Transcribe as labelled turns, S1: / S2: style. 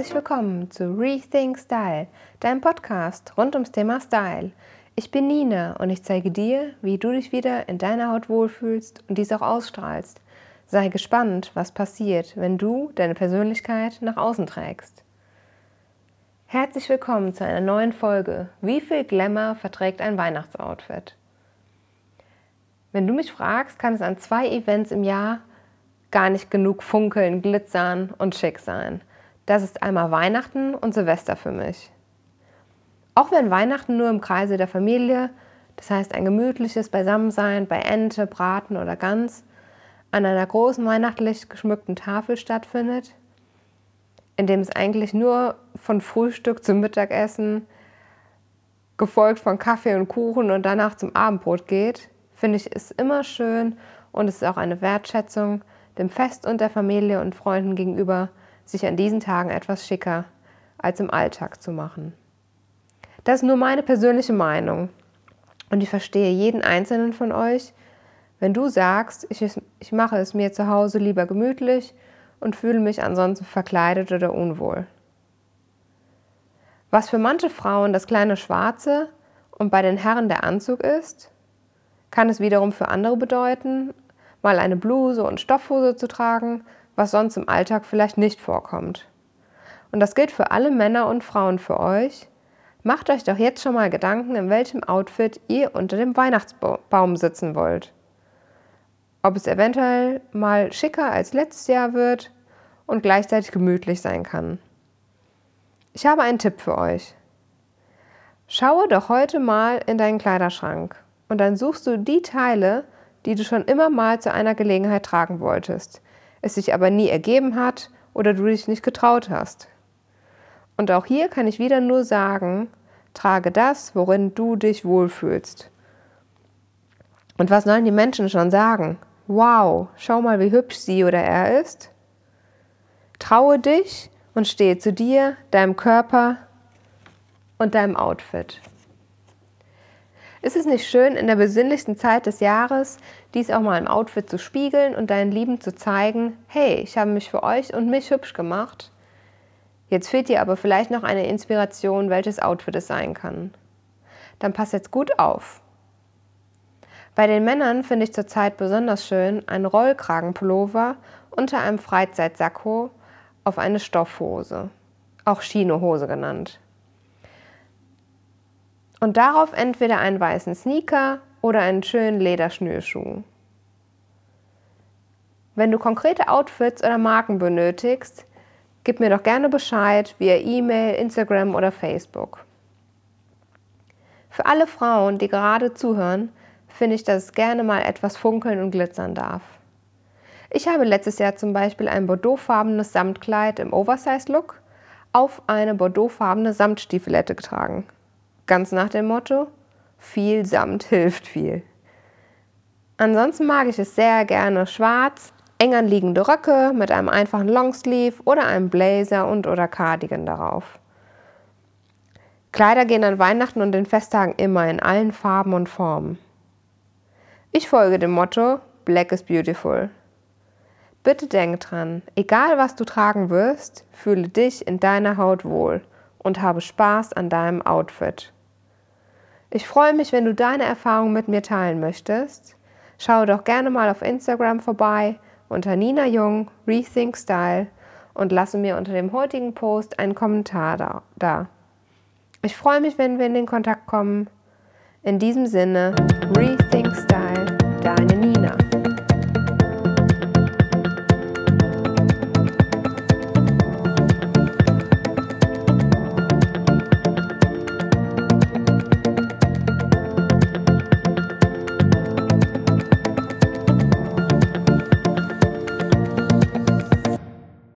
S1: Herzlich willkommen zu Rethink Style, deinem Podcast rund ums Thema Style. Ich bin Nina und ich zeige dir, wie du dich wieder in deiner Haut wohlfühlst und dies auch ausstrahlst. Sei gespannt, was passiert, wenn du deine Persönlichkeit nach außen trägst. Herzlich willkommen zu einer neuen Folge. Wie viel Glamour verträgt ein Weihnachtsoutfit? Wenn du mich fragst, kann es an zwei Events im Jahr gar nicht genug funkeln, glitzern und schick sein. Das ist einmal Weihnachten und Silvester für mich. Auch wenn Weihnachten nur im Kreise der Familie, das heißt ein gemütliches Beisammensein bei Ente, Braten oder Gans, an einer großen weihnachtlich geschmückten Tafel stattfindet, in dem es eigentlich nur von Frühstück zum Mittagessen, gefolgt von Kaffee und Kuchen und danach zum Abendbrot geht, finde ich es immer schön und es ist auch eine Wertschätzung dem Fest und der Familie und Freunden gegenüber, sich an diesen Tagen etwas schicker als im Alltag zu machen. Das ist nur meine persönliche Meinung und ich verstehe jeden einzelnen von euch, wenn du sagst, ich, ich mache es mir zu Hause lieber gemütlich und fühle mich ansonsten verkleidet oder unwohl. Was für manche Frauen das kleine Schwarze und bei den Herren der Anzug ist, kann es wiederum für andere bedeuten, mal eine Bluse und Stoffhose zu tragen, was sonst im Alltag vielleicht nicht vorkommt. Und das gilt für alle Männer und Frauen für euch. Macht euch doch jetzt schon mal Gedanken, in welchem Outfit ihr unter dem Weihnachtsbaum sitzen wollt ob es eventuell mal schicker als letztes Jahr wird und gleichzeitig gemütlich sein kann. Ich habe einen Tipp für euch. Schaue doch heute mal in deinen Kleiderschrank und dann suchst du die Teile, die du schon immer mal zu einer Gelegenheit tragen wolltest, es sich aber nie ergeben hat oder du dich nicht getraut hast. Und auch hier kann ich wieder nur sagen, trage das, worin du dich wohlfühlst. Und was sollen die Menschen schon sagen? Wow, schau mal, wie hübsch sie oder er ist. Traue dich und stehe zu dir, deinem Körper und deinem Outfit. Ist es nicht schön, in der besinnlichsten Zeit des Jahres dies auch mal im Outfit zu spiegeln und deinen Lieben zu zeigen, hey, ich habe mich für euch und mich hübsch gemacht? Jetzt fehlt dir aber vielleicht noch eine Inspiration, welches Outfit es sein kann. Dann pass jetzt gut auf. Bei den Männern finde ich zurzeit besonders schön einen Rollkragenpullover unter einem Freizeitsacko auf eine Stoffhose, auch Chinohose genannt. Und darauf entweder einen weißen Sneaker oder einen schönen Lederschnürschuh. Wenn du konkrete Outfits oder Marken benötigst, gib mir doch gerne Bescheid via E-Mail, Instagram oder Facebook. Für alle Frauen, die gerade zuhören, finde ich, dass es gerne mal etwas funkeln und glitzern darf. Ich habe letztes Jahr zum Beispiel ein bordeauxfarbenes Samtkleid im Oversize-Look auf eine bordeauxfarbene Samtstiefelette getragen. Ganz nach dem Motto, viel Samt hilft viel. Ansonsten mag ich es sehr gerne schwarz, eng anliegende Röcke mit einem einfachen Longsleeve oder einem Blazer und oder Cardigan darauf. Kleider gehen an Weihnachten und den Festtagen immer in allen Farben und Formen. Ich folge dem Motto Black is beautiful. Bitte denk dran, egal was du tragen wirst, fühle dich in deiner Haut wohl und habe Spaß an deinem Outfit. Ich freue mich, wenn du deine Erfahrungen mit mir teilen möchtest. Schau doch gerne mal auf Instagram vorbei unter Nina Jung Rethink Style und lasse mir unter dem heutigen Post einen Kommentar da. Ich freue mich, wenn wir in den Kontakt kommen. In diesem Sinne, Rethink Style.